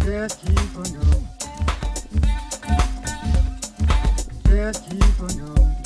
People know. Dead people know. you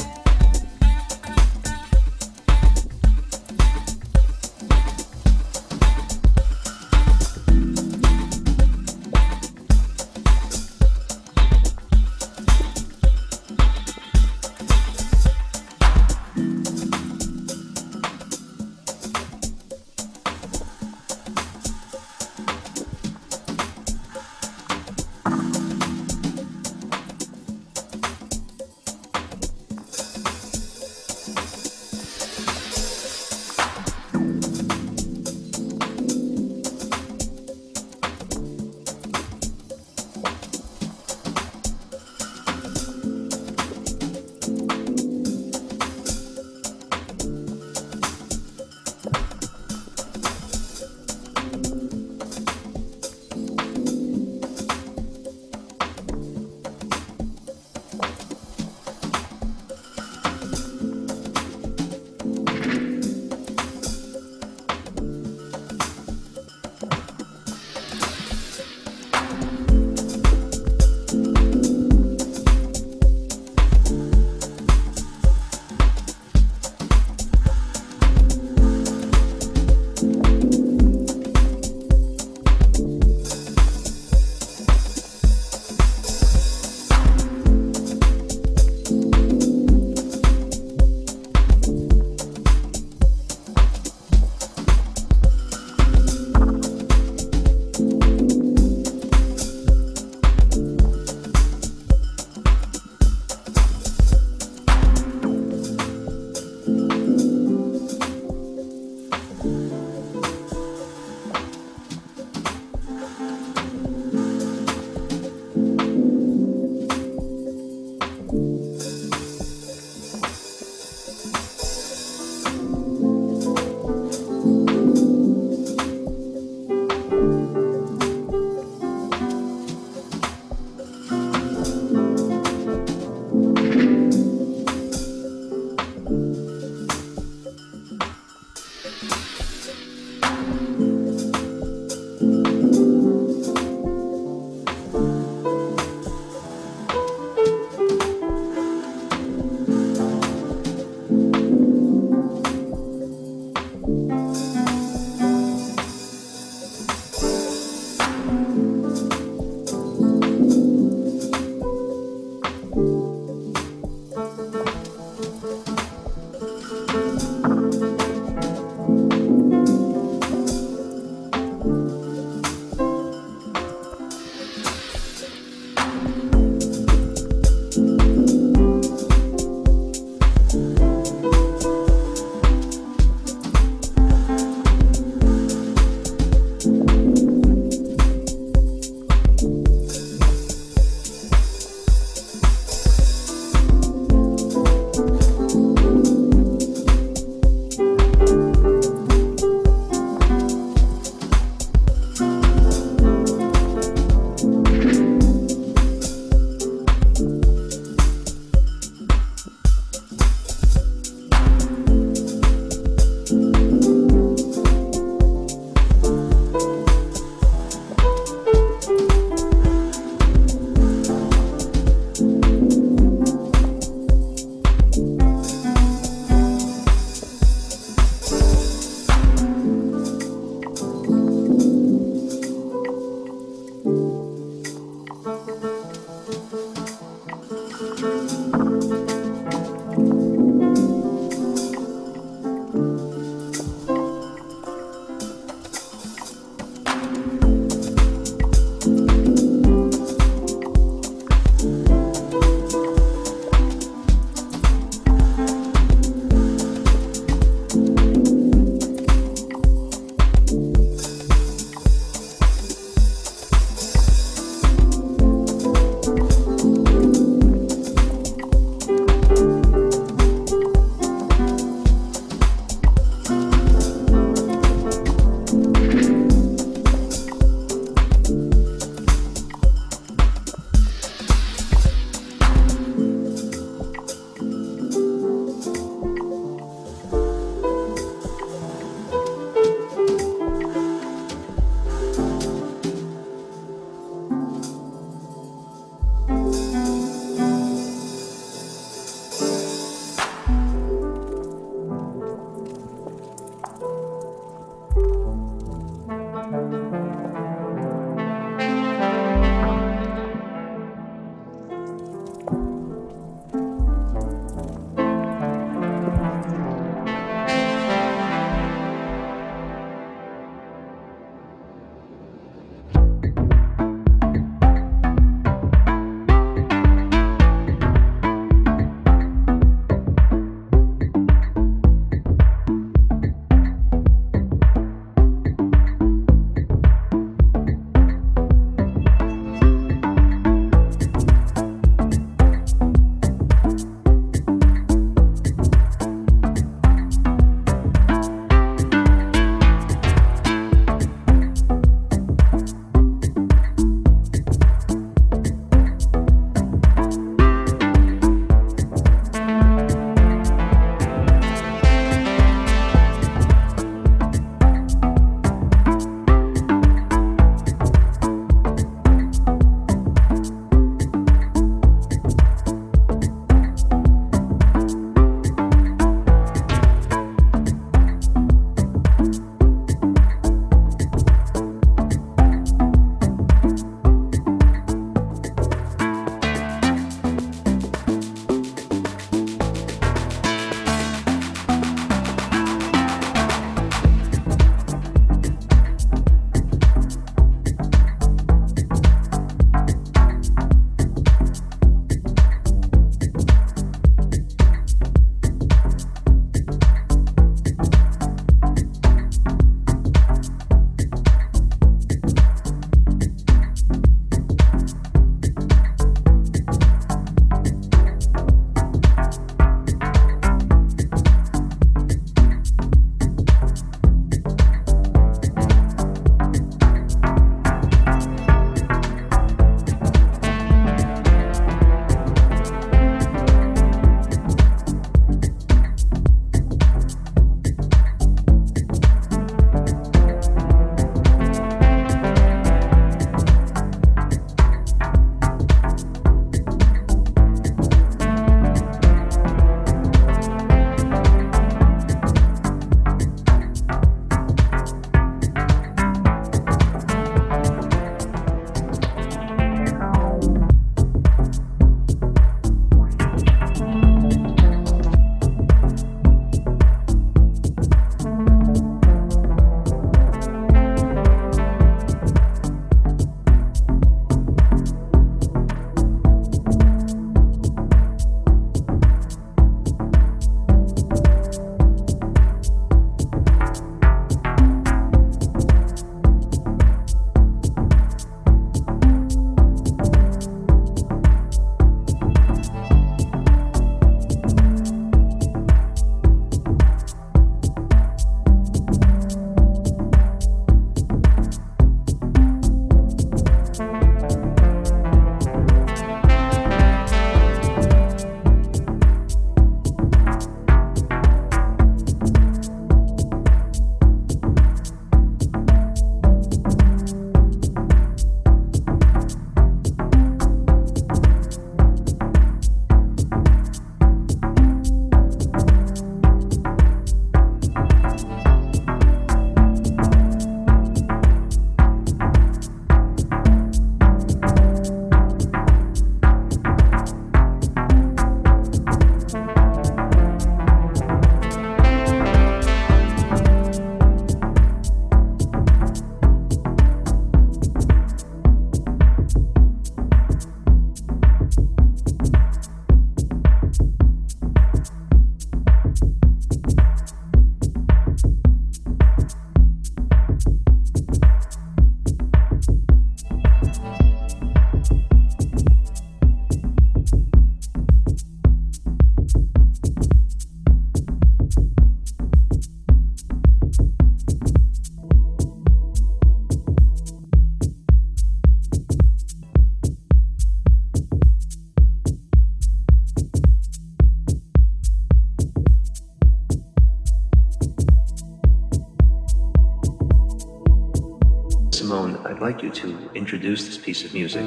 introduce this piece of music.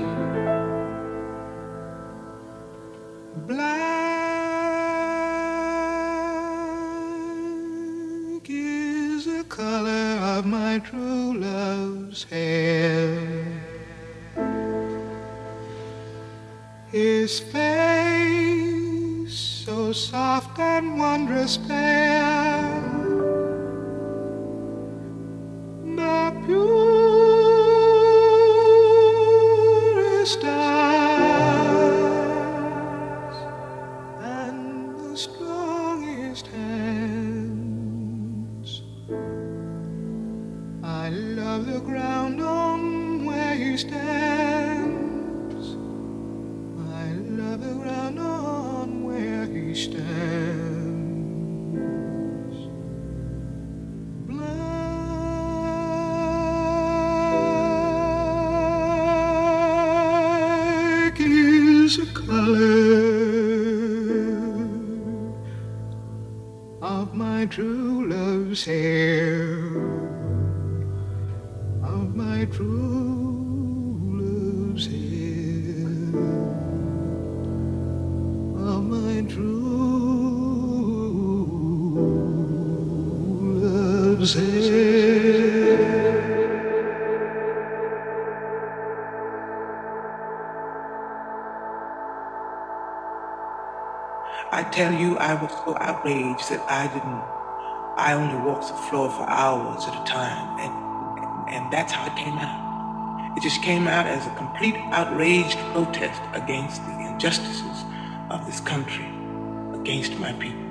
I was so outraged that I didn't. I only walked the floor for hours at a time, and and, that's how it came out. It just came out as a complete outraged protest against the injustices of this country, against my people.